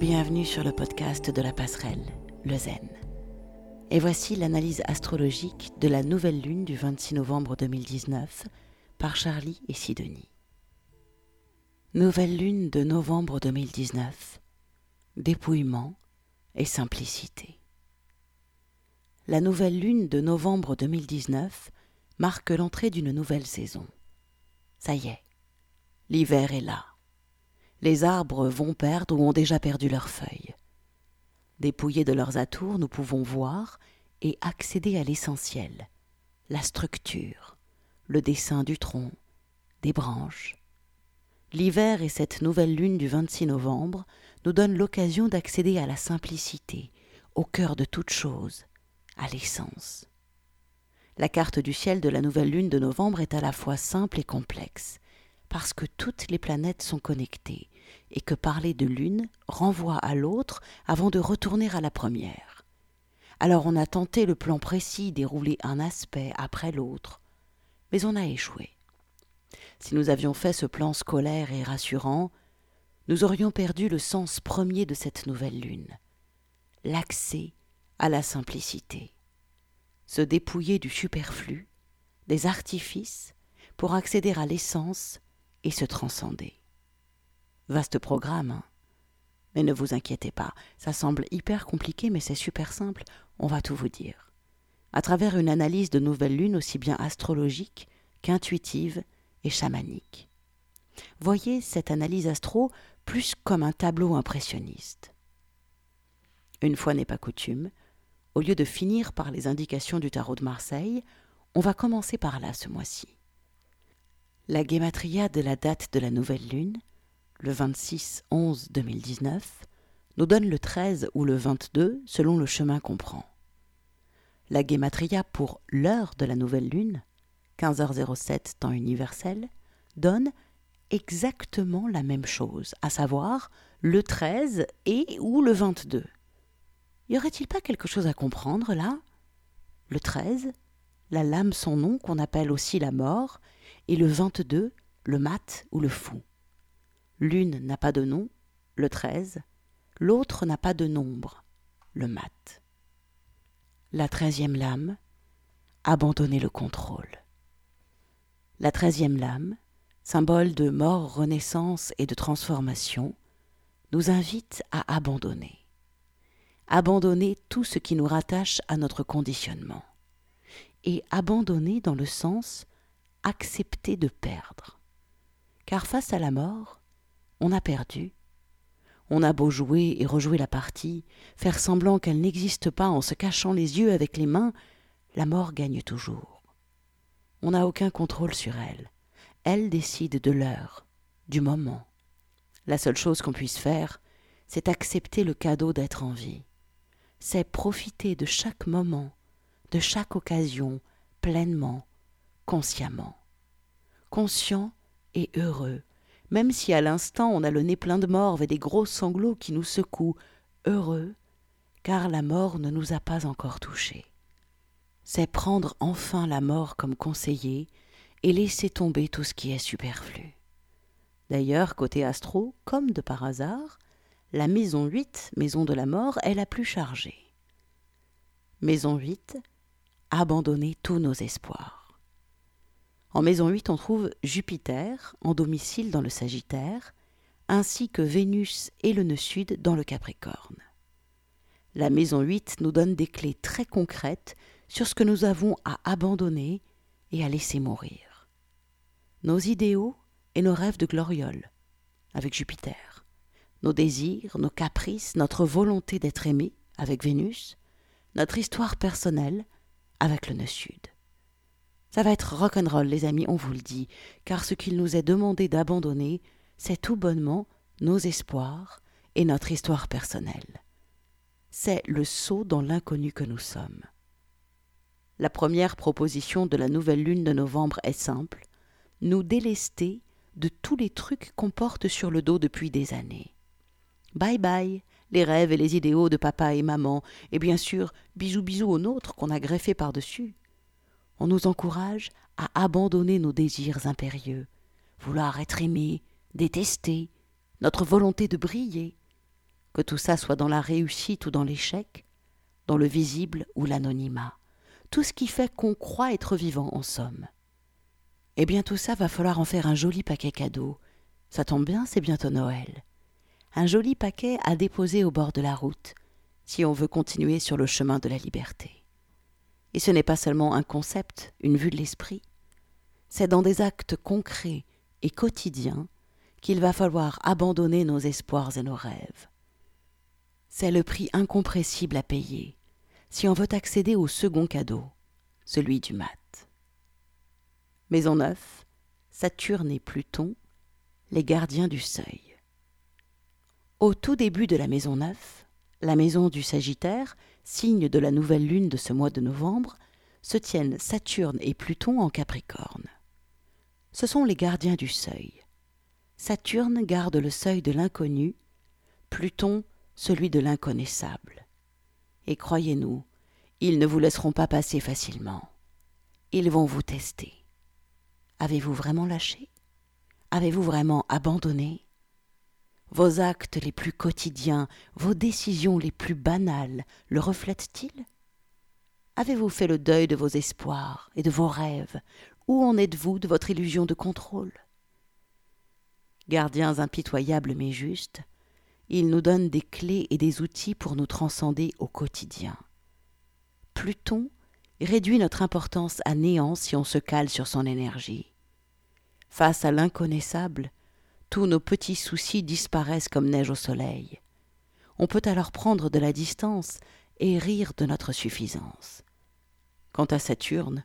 Bienvenue sur le podcast de la passerelle, le Zen. Et voici l'analyse astrologique de la nouvelle lune du 26 novembre 2019 par Charlie et Sidonie. Nouvelle lune de novembre 2019. Dépouillement et simplicité. La nouvelle lune de novembre 2019 marque l'entrée d'une nouvelle saison. Ça y est, l'hiver est là. Les arbres vont perdre ou ont déjà perdu leurs feuilles. Dépouillés de leurs atours, nous pouvons voir et accéder à l'essentiel, la structure, le dessin du tronc, des branches. L'hiver et cette nouvelle lune du 26 novembre nous donnent l'occasion d'accéder à la simplicité, au cœur de toute chose, à l'essence. La carte du ciel de la nouvelle lune de novembre est à la fois simple et complexe, parce que toutes les planètes sont connectées, et que parler de l'une renvoie à l'autre avant de retourner à la première. Alors on a tenté le plan précis, dérouler un aspect après l'autre, mais on a échoué. Si nous avions fait ce plan scolaire et rassurant, nous aurions perdu le sens premier de cette nouvelle lune, l'accès à la simplicité, se dépouiller du superflu, des artifices, pour accéder à l'essence et se transcender. Vaste programme, hein. Mais ne vous inquiétez pas, ça semble hyper compliqué, mais c'est super simple, on va tout vous dire. À travers une analyse de nouvelle lune aussi bien astrologique qu'intuitive et chamanique. Voyez cette analyse astro plus comme un tableau impressionniste. Une fois n'est pas coutume, au lieu de finir par les indications du tarot de Marseille, on va commencer par là ce mois-ci. La guématria de la date de la nouvelle lune, le 26-11-2019, nous donne le 13 ou le 22 selon le chemin qu'on prend. La guématria pour l'heure de la nouvelle lune, 15h07 temps universel, donne exactement la même chose, à savoir le 13 et ou le 22. Y aurait-il pas quelque chose à comprendre là? Le 13, la lame son nom qu'on appelle aussi la mort, et le 22, le mat ou le fou. L'une n'a pas de nom, le 13, l'autre n'a pas de nombre, le mat. La treizième lame, abandonner le contrôle. La treizième lame, symbole de mort, renaissance et de transformation, nous invite à abandonner. Abandonner tout ce qui nous rattache à notre conditionnement. Et abandonner dans le sens accepter de perdre. Car face à la mort, on a perdu. On a beau jouer et rejouer la partie, faire semblant qu'elle n'existe pas en se cachant les yeux avec les mains, la mort gagne toujours. On n'a aucun contrôle sur elle. Elle décide de l'heure, du moment. La seule chose qu'on puisse faire, c'est accepter le cadeau d'être en vie. C'est profiter de chaque moment, de chaque occasion, pleinement, consciemment. Conscient et heureux, même si à l'instant on a le nez plein de morve et des gros sanglots qui nous secouent, heureux, car la mort ne nous a pas encore touchés. C'est prendre enfin la mort comme conseiller et laisser tomber tout ce qui est superflu. D'ailleurs, côté astro, comme de par hasard, la maison 8, maison de la mort, est la plus chargée. Maison 8, abandonner tous nos espoirs. En maison 8, on trouve Jupiter en domicile dans le Sagittaire, ainsi que Vénus et le nœud sud dans le Capricorne. La maison 8 nous donne des clés très concrètes sur ce que nous avons à abandonner et à laisser mourir. Nos idéaux et nos rêves de gloriole, avec Jupiter, nos désirs, nos caprices, notre volonté d'être aimé, avec Vénus, notre histoire personnelle, avec le nœud sud. Ça va être rock'n'roll, les amis, on vous le dit, car ce qu'il nous est demandé d'abandonner, c'est tout bonnement nos espoirs et notre histoire personnelle. C'est le saut dans l'inconnu que nous sommes. La première proposition de la nouvelle lune de novembre est simple nous délester de tous les trucs qu'on porte sur le dos depuis des années. Bye bye, les rêves et les idéaux de papa et maman, et bien sûr, bisous bisous aux nôtres qu'on a greffés par-dessus on nous encourage à abandonner nos désirs impérieux, vouloir être aimé, détesté, notre volonté de briller, que tout ça soit dans la réussite ou dans l'échec, dans le visible ou l'anonymat, tout ce qui fait qu'on croit être vivant en somme. Eh bien tout ça va falloir en faire un joli paquet cadeau. Ça tombe bien, c'est bientôt Noël. Un joli paquet à déposer au bord de la route, si on veut continuer sur le chemin de la liberté. Et ce n'est pas seulement un concept, une vue de l'esprit, c'est dans des actes concrets et quotidiens qu'il va falloir abandonner nos espoirs et nos rêves. C'est le prix incompressible à payer si on veut accéder au second cadeau, celui du mat. Maison neuf, Saturne et Pluton, les gardiens du seuil. Au tout début de la maison neuf, la maison du Sagittaire, signe de la nouvelle lune de ce mois de novembre, se tiennent Saturne et Pluton en Capricorne. Ce sont les gardiens du seuil. Saturne garde le seuil de l'inconnu, Pluton celui de l'inconnaissable. Et croyez-nous, ils ne vous laisseront pas passer facilement. Ils vont vous tester. Avez-vous vraiment lâché? Avez-vous vraiment abandonné? Vos actes les plus quotidiens, vos décisions les plus banales le reflètent-ils? Avez-vous fait le deuil de vos espoirs et de vos rêves? Où en êtes-vous de votre illusion de contrôle? Gardiens impitoyables mais justes, ils nous donnent des clés et des outils pour nous transcender au quotidien. Pluton réduit notre importance à néant si on se cale sur son énergie. Face à l'inconnaissable, tous nos petits soucis disparaissent comme neige au soleil. On peut alors prendre de la distance et rire de notre suffisance. Quant à Saturne,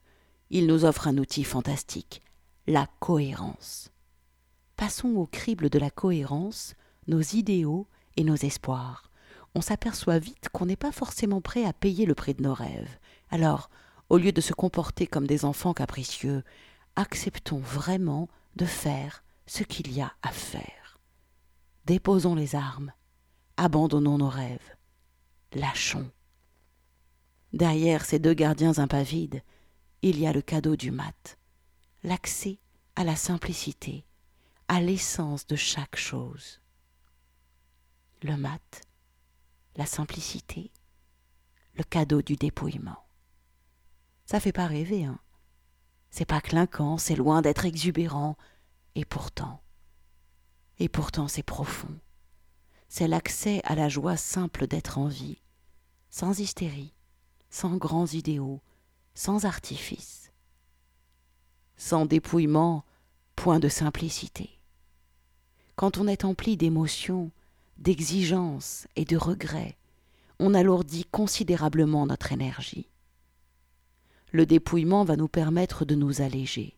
il nous offre un outil fantastique, la cohérence. Passons au crible de la cohérence nos idéaux et nos espoirs. On s'aperçoit vite qu'on n'est pas forcément prêt à payer le prix de nos rêves. Alors, au lieu de se comporter comme des enfants capricieux, acceptons vraiment de faire ce qu'il y a à faire. Déposons les armes, abandonnons nos rêves, lâchons. Derrière ces deux gardiens impavides, il y a le cadeau du mat, l'accès à la simplicité, à l'essence de chaque chose. Le mat, la simplicité, le cadeau du dépouillement. Ça fait pas rêver, hein. C'est pas clinquant, c'est loin d'être exubérant, et pourtant, et pourtant c'est profond. C'est l'accès à la joie simple d'être en vie, sans hystérie, sans grands idéaux, sans artifice. Sans dépouillement, point de simplicité. Quand on est empli d'émotions, d'exigences et de regrets, on alourdit considérablement notre énergie. Le dépouillement va nous permettre de nous alléger.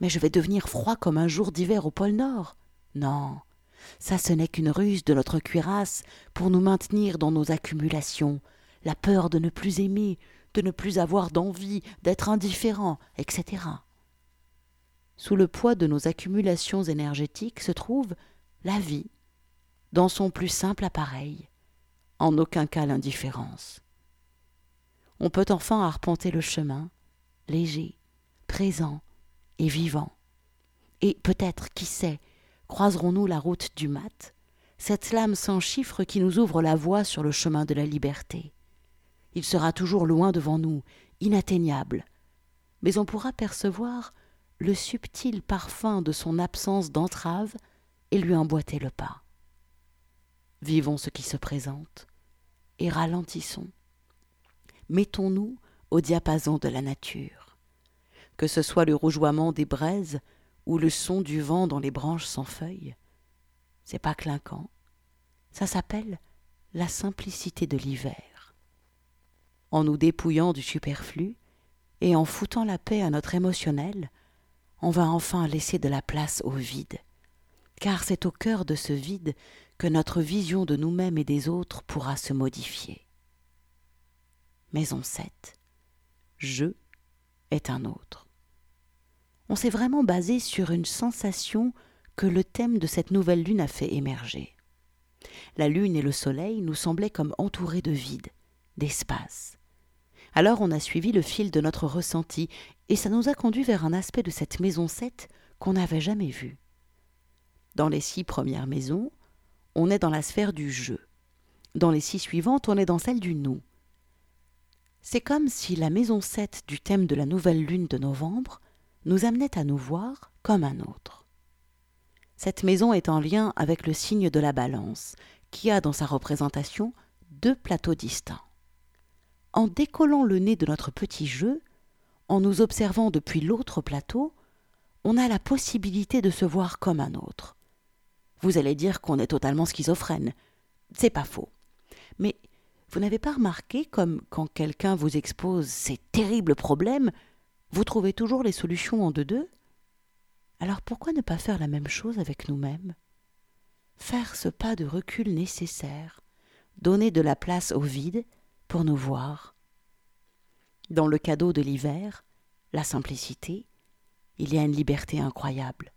Mais je vais devenir froid comme un jour d'hiver au pôle Nord. Non, ça ce n'est qu'une ruse de notre cuirasse pour nous maintenir dans nos accumulations, la peur de ne plus aimer, de ne plus avoir d'envie, d'être indifférent, etc. Sous le poids de nos accumulations énergétiques se trouve la vie, dans son plus simple appareil, en aucun cas l'indifférence. On peut enfin arpenter le chemin, léger, présent et vivant. Et peut-être, qui sait, croiserons-nous la route du mat, cette lame sans chiffre qui nous ouvre la voie sur le chemin de la liberté. Il sera toujours loin devant nous, inatteignable, mais on pourra percevoir le subtil parfum de son absence d'entrave et lui emboîter le pas. Vivons ce qui se présente et ralentissons. Mettons-nous au diapason de la nature. Que ce soit le rougeoiement des braises ou le son du vent dans les branches sans feuilles, c'est pas clinquant. Ça s'appelle la simplicité de l'hiver. En nous dépouillant du superflu et en foutant la paix à notre émotionnel, on va enfin laisser de la place au vide, car c'est au cœur de ce vide que notre vision de nous-mêmes et des autres pourra se modifier. Maison 7. Je est un autre. On s'est vraiment basé sur une sensation que le thème de cette nouvelle lune a fait émerger. La lune et le soleil nous semblaient comme entourés de vide, d'espace. Alors on a suivi le fil de notre ressenti, et ça nous a conduit vers un aspect de cette maison 7 qu'on n'avait jamais vu. Dans les six premières maisons, on est dans la sphère du je. Dans les six suivantes, on est dans celle du nous. C'est comme si la maison 7 du thème de la nouvelle lune de novembre nous amenait à nous voir comme un autre. Cette maison est en lien avec le signe de la balance, qui a dans sa représentation deux plateaux distincts. En décollant le nez de notre petit jeu, en nous observant depuis l'autre plateau, on a la possibilité de se voir comme un autre. Vous allez dire qu'on est totalement schizophrène. C'est pas faux. Mais vous n'avez pas remarqué comme quand quelqu'un vous expose ces terribles problèmes, vous trouvez toujours les solutions en deux-deux? Alors pourquoi ne pas faire la même chose avec nous-mêmes? Faire ce pas de recul nécessaire, donner de la place au vide pour nous voir. Dans le cadeau de l'hiver, la simplicité, il y a une liberté incroyable,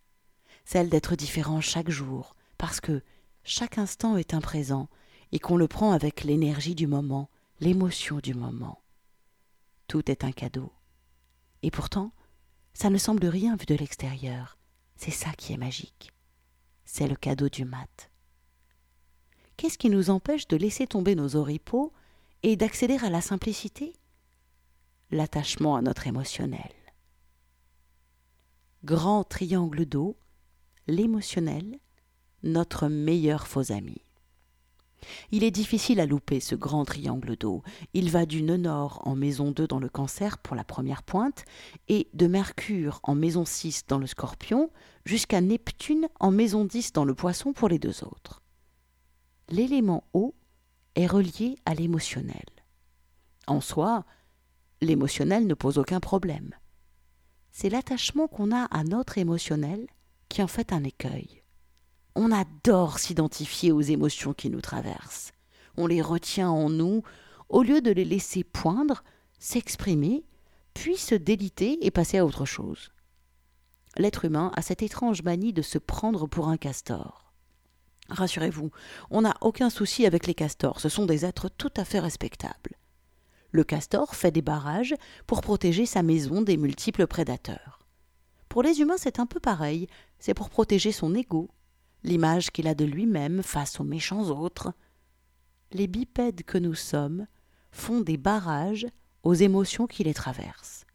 celle d'être différent chaque jour, parce que chaque instant est un présent et qu'on le prend avec l'énergie du moment, l'émotion du moment. Tout est un cadeau. Et pourtant, ça ne semble rien vu de l'extérieur. C'est ça qui est magique. C'est le cadeau du mat. Qu'est-ce qui nous empêche de laisser tomber nos oripeaux et d'accéder à la simplicité? L'attachement à notre émotionnel. Grand triangle d'eau, l'émotionnel, notre meilleur faux ami. Il est difficile à louper ce grand triangle d'eau. Il va du nœud nord en maison 2 dans le cancer pour la première pointe, et de Mercure en maison 6 dans le scorpion, jusqu'à Neptune en maison 10 dans le poisson pour les deux autres. L'élément eau est relié à l'émotionnel. En soi, l'émotionnel ne pose aucun problème. C'est l'attachement qu'on a à notre émotionnel qui en fait un écueil. On adore s'identifier aux émotions qui nous traversent. On les retient en nous au lieu de les laisser poindre, s'exprimer, puis se déliter et passer à autre chose. L'être humain a cette étrange manie de se prendre pour un castor. Rassurez-vous, on n'a aucun souci avec les castors, ce sont des êtres tout à fait respectables. Le castor fait des barrages pour protéger sa maison des multiples prédateurs. Pour les humains, c'est un peu pareil, c'est pour protéger son ego, l'image qu'il a de lui-même face aux méchants autres. Les bipèdes que nous sommes font des barrages aux émotions qui les traversent.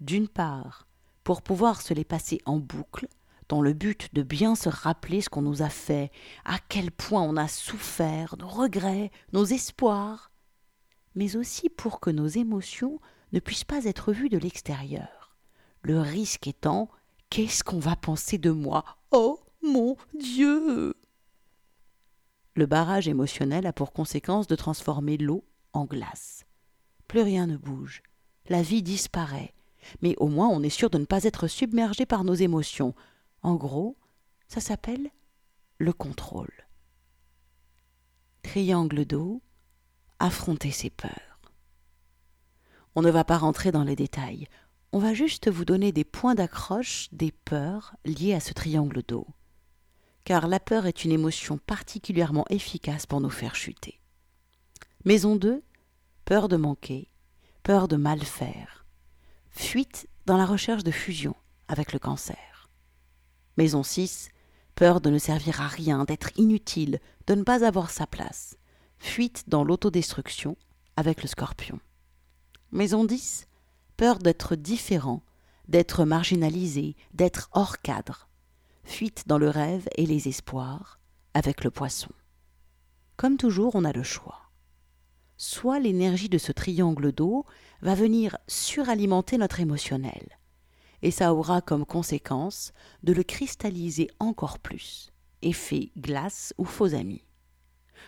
D'une part, pour pouvoir se les passer en boucle, dans le but de bien se rappeler ce qu'on nous a fait, à quel point on a souffert, nos regrets, nos espoirs, mais aussi pour que nos émotions ne puissent pas être vues de l'extérieur. Le risque étant Qu'est-ce qu'on va penser de moi? Oh mon Dieu Le barrage émotionnel a pour conséquence de transformer l'eau en glace. Plus rien ne bouge. La vie disparaît. Mais au moins on est sûr de ne pas être submergé par nos émotions. En gros, ça s'appelle le contrôle. Triangle d'eau, affronter ses peurs. On ne va pas rentrer dans les détails. On va juste vous donner des points d'accroche des peurs liées à ce triangle d'eau car la peur est une émotion particulièrement efficace pour nous faire chuter. Maison 2, peur de manquer, peur de mal faire, fuite dans la recherche de fusion avec le cancer. Maison 6, peur de ne servir à rien, d'être inutile, de ne pas avoir sa place, fuite dans l'autodestruction avec le scorpion. Maison 10, peur d'être différent, d'être marginalisé, d'être hors cadre, fuite dans le rêve et les espoirs, avec le poisson. Comme toujours, on a le choix. Soit l'énergie de ce triangle d'eau va venir suralimenter notre émotionnel, et ça aura comme conséquence de le cristalliser encore plus, effet glace ou faux ami.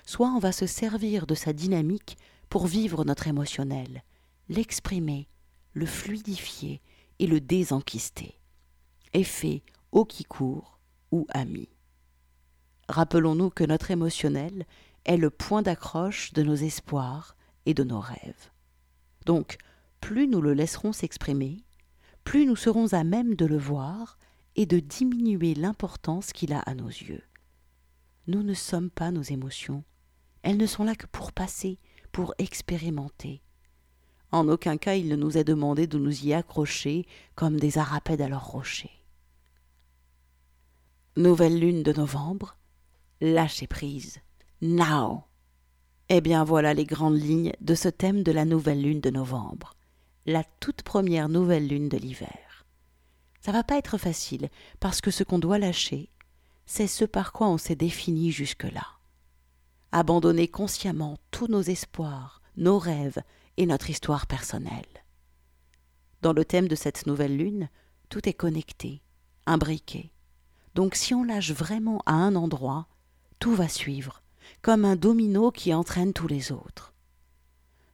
Soit on va se servir de sa dynamique pour vivre notre émotionnel, l'exprimer, le fluidifier et le désenquister. Effet eau qui court ou ami. Rappelons-nous que notre émotionnel est le point d'accroche de nos espoirs et de nos rêves. Donc, plus nous le laisserons s'exprimer, plus nous serons à même de le voir et de diminuer l'importance qu'il a à nos yeux. Nous ne sommes pas nos émotions, elles ne sont là que pour passer, pour expérimenter. En aucun cas il ne nous est demandé de nous y accrocher comme des arapèdes à leur rocher. Nouvelle lune de novembre, lâcher prise. Now. Eh bien voilà les grandes lignes de ce thème de la nouvelle lune de novembre, la toute première nouvelle lune de l'hiver. Ça va pas être facile, parce que ce qu'on doit lâcher, c'est ce par quoi on s'est défini jusque-là. Abandonner consciemment tous nos espoirs, nos rêves et notre histoire personnelle. Dans le thème de cette nouvelle lune, tout est connecté, imbriqué. Donc si on lâche vraiment à un endroit, tout va suivre, comme un domino qui entraîne tous les autres.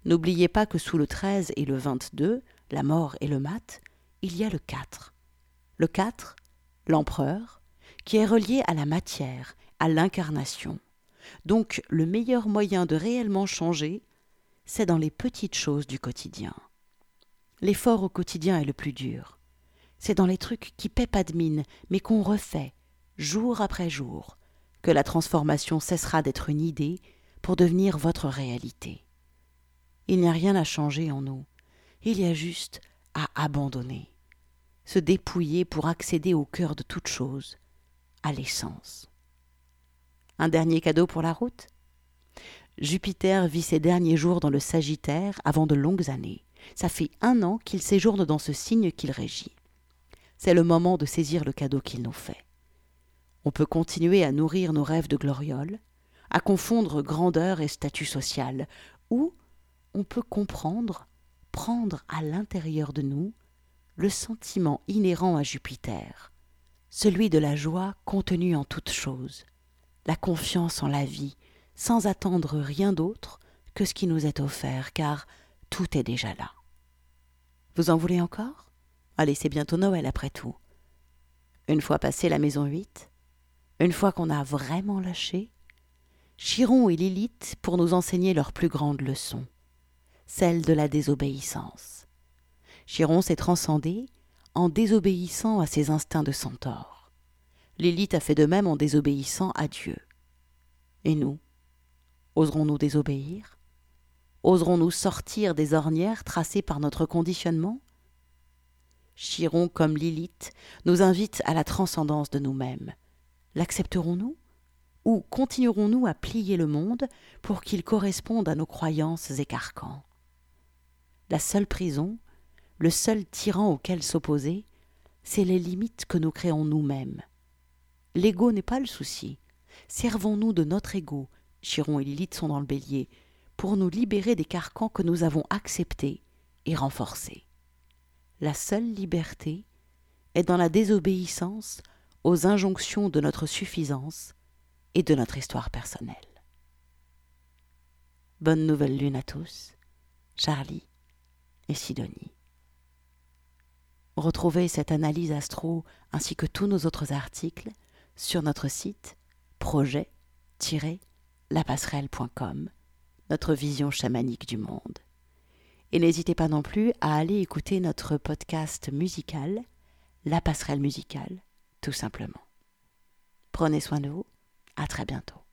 N'oubliez pas que sous le 13 et le 22, la mort et le mat, il y a le 4. Le 4, l'empereur, qui est relié à la matière, à l'incarnation. Donc le meilleur moyen de réellement changer, c'est dans les petites choses du quotidien. L'effort au quotidien est le plus dur. C'est dans les trucs qui paient pas mais qu'on refait, jour après jour, que la transformation cessera d'être une idée pour devenir votre réalité. Il n'y a rien à changer en nous, il y a juste à abandonner, se dépouiller pour accéder au cœur de toute chose, à l'essence. Un dernier cadeau pour la route? Jupiter vit ses derniers jours dans le Sagittaire avant de longues années. Ça fait un an qu'il séjourne dans ce signe qu'il régit. C'est le moment de saisir le cadeau qu'il nous fait. On peut continuer à nourrir nos rêves de gloriole, à confondre grandeur et statut social, ou on peut comprendre, prendre à l'intérieur de nous le sentiment inhérent à Jupiter, celui de la joie contenue en toute chose, la confiance en la vie, sans attendre rien d'autre que ce qui nous est offert, car tout est déjà là. Vous en voulez encore? Allez, c'est bientôt Noël après tout. Une fois passé la maison 8, une fois qu'on a vraiment lâché, Chiron et Lilith pour nous enseigner leur plus grande leçon celle de la désobéissance. Chiron s'est transcendé en désobéissant à ses instincts de centaure. Lilith a fait de même en désobéissant à Dieu. Et nous Oserons-nous désobéir? Oserons-nous sortir des ornières tracées par notre conditionnement? Chiron comme Lilith nous invite à la transcendance de nous-mêmes. L'accepterons-nous? Ou continuerons-nous à plier le monde pour qu'il corresponde à nos croyances et carcans la seule prison, le seul tyran auquel s'opposer, c'est les limites que nous créons nous-mêmes. L'ego n'est pas le souci. Servons-nous de notre ego, Chiron et Lilith sont dans le bélier, pour nous libérer des carcans que nous avons acceptés et renforcés. La seule liberté est dans la désobéissance aux injonctions de notre suffisance et de notre histoire personnelle. Bonne nouvelle lune à tous. Charlie et Sidonie. Retrouvez cette analyse astro ainsi que tous nos autres articles sur notre site projet-lapasserelle.com, notre vision chamanique du monde. Et n'hésitez pas non plus à aller écouter notre podcast musical, La passerelle musicale, tout simplement. Prenez soin de vous, à très bientôt.